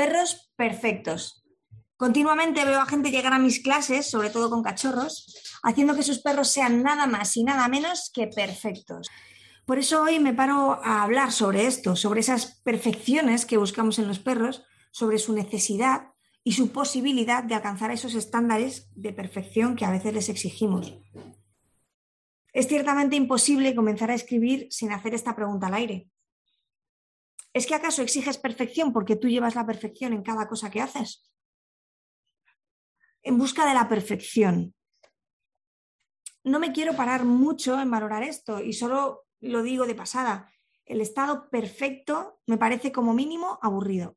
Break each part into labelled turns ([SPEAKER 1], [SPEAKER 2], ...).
[SPEAKER 1] Perros perfectos. Continuamente veo a gente llegar a mis clases, sobre todo con cachorros, haciendo que sus perros sean nada más y nada menos que perfectos. Por eso hoy me paro a hablar sobre esto, sobre esas perfecciones que buscamos en los perros, sobre su necesidad y su posibilidad de alcanzar esos estándares de perfección que a veces les exigimos. Es ciertamente imposible comenzar a escribir sin hacer esta pregunta al aire. ¿Es que acaso exiges perfección porque tú llevas la perfección en cada cosa que haces? En busca de la perfección. No me quiero parar mucho en valorar esto y solo lo digo de pasada. El estado perfecto me parece como mínimo aburrido.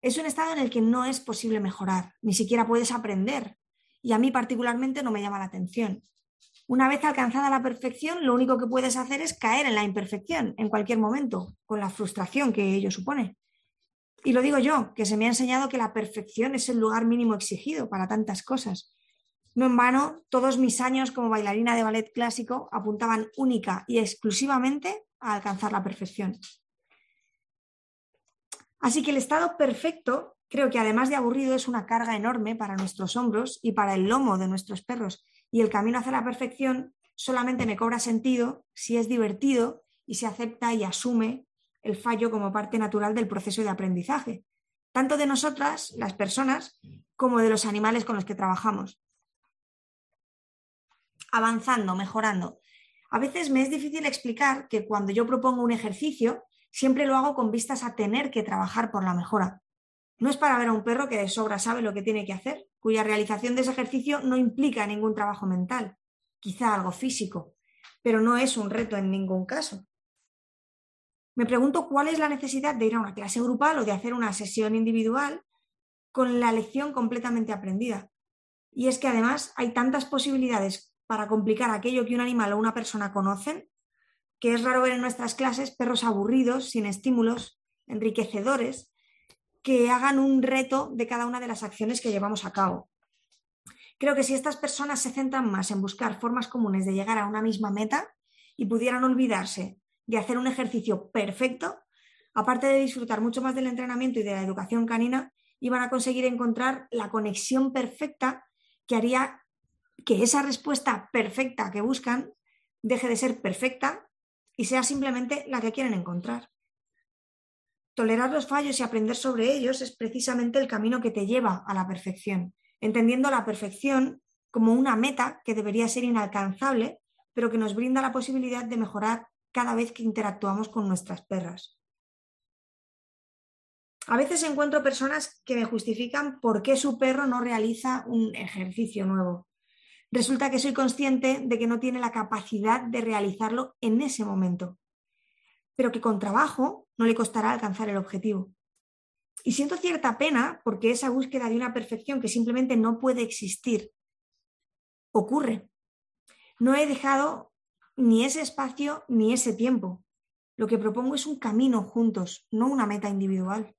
[SPEAKER 1] Es un estado en el que no es posible mejorar, ni siquiera puedes aprender. Y a mí particularmente no me llama la atención. Una vez alcanzada la perfección, lo único que puedes hacer es caer en la imperfección en cualquier momento, con la frustración que ello supone. Y lo digo yo, que se me ha enseñado que la perfección es el lugar mínimo exigido para tantas cosas. No en vano, todos mis años como bailarina de ballet clásico apuntaban única y exclusivamente a alcanzar la perfección. Así que el estado perfecto creo que además de aburrido es una carga enorme para nuestros hombros y para el lomo de nuestros perros y el camino hacia la perfección solamente me cobra sentido si es divertido y se acepta y asume el fallo como parte natural del proceso de aprendizaje, tanto de nosotras, las personas, como de los animales con los que trabajamos. Avanzando, mejorando. A veces me es difícil explicar que cuando yo propongo un ejercicio, siempre lo hago con vistas a tener que trabajar por la mejora. No es para ver a un perro que de sobra sabe lo que tiene que hacer, cuya realización de ese ejercicio no implica ningún trabajo mental, quizá algo físico, pero no es un reto en ningún caso. Me pregunto cuál es la necesidad de ir a una clase grupal o de hacer una sesión individual con la lección completamente aprendida. Y es que además hay tantas posibilidades para complicar aquello que un animal o una persona conocen, que es raro ver en nuestras clases perros aburridos, sin estímulos, enriquecedores, que hagan un reto de cada una de las acciones que llevamos a cabo. Creo que si estas personas se centran más en buscar formas comunes de llegar a una misma meta y pudieran olvidarse de hacer un ejercicio perfecto, aparte de disfrutar mucho más del entrenamiento y de la educación canina, iban a conseguir encontrar la conexión perfecta que haría que esa respuesta perfecta que buscan deje de ser perfecta y sea simplemente la que quieren encontrar. Tolerar los fallos y aprender sobre ellos es precisamente el camino que te lleva a la perfección, entendiendo la perfección como una meta que debería ser inalcanzable, pero que nos brinda la posibilidad de mejorar cada vez que interactuamos con nuestras perras. A veces encuentro personas que me justifican por qué su perro no realiza un ejercicio nuevo. Resulta que soy consciente de que no tiene la capacidad de realizarlo en ese momento pero que con trabajo no le costará alcanzar el objetivo. Y siento cierta pena porque esa búsqueda de una perfección que simplemente no puede existir ocurre. No he dejado ni ese espacio ni ese tiempo. Lo que propongo es un camino juntos, no una meta individual.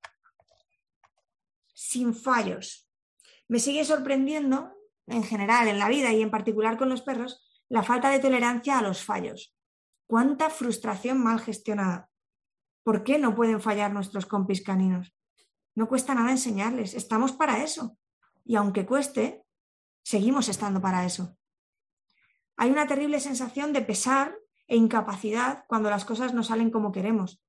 [SPEAKER 1] Sin fallos. Me sigue sorprendiendo, en general, en la vida y en particular con los perros, la falta de tolerancia a los fallos. Cuánta frustración mal gestionada. ¿Por qué no pueden fallar nuestros compis caninos? No cuesta nada enseñarles, estamos para eso. Y aunque cueste, seguimos estando para eso. Hay una terrible sensación de pesar e incapacidad cuando las cosas no salen como queremos.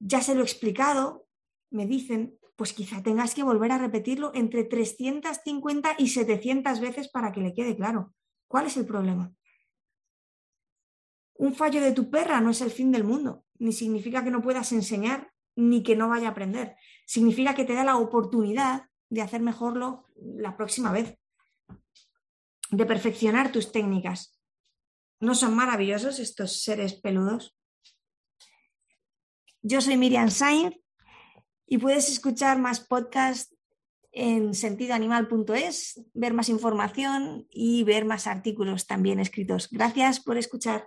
[SPEAKER 1] Ya se lo he explicado, me dicen, pues quizá tengas que volver a repetirlo entre 350 y 700 veces para que le quede claro. ¿Cuál es el problema? Un fallo de tu perra no es el fin del mundo, ni significa que no puedas enseñar, ni que no vaya a aprender. Significa que te da la oportunidad de hacer mejorlo la próxima vez, de perfeccionar tus técnicas. ¿No son maravillosos estos seres peludos? Yo soy Miriam Sainz y puedes escuchar más podcasts en sentidoanimal.es, ver más información y ver más artículos también escritos. Gracias por escuchar.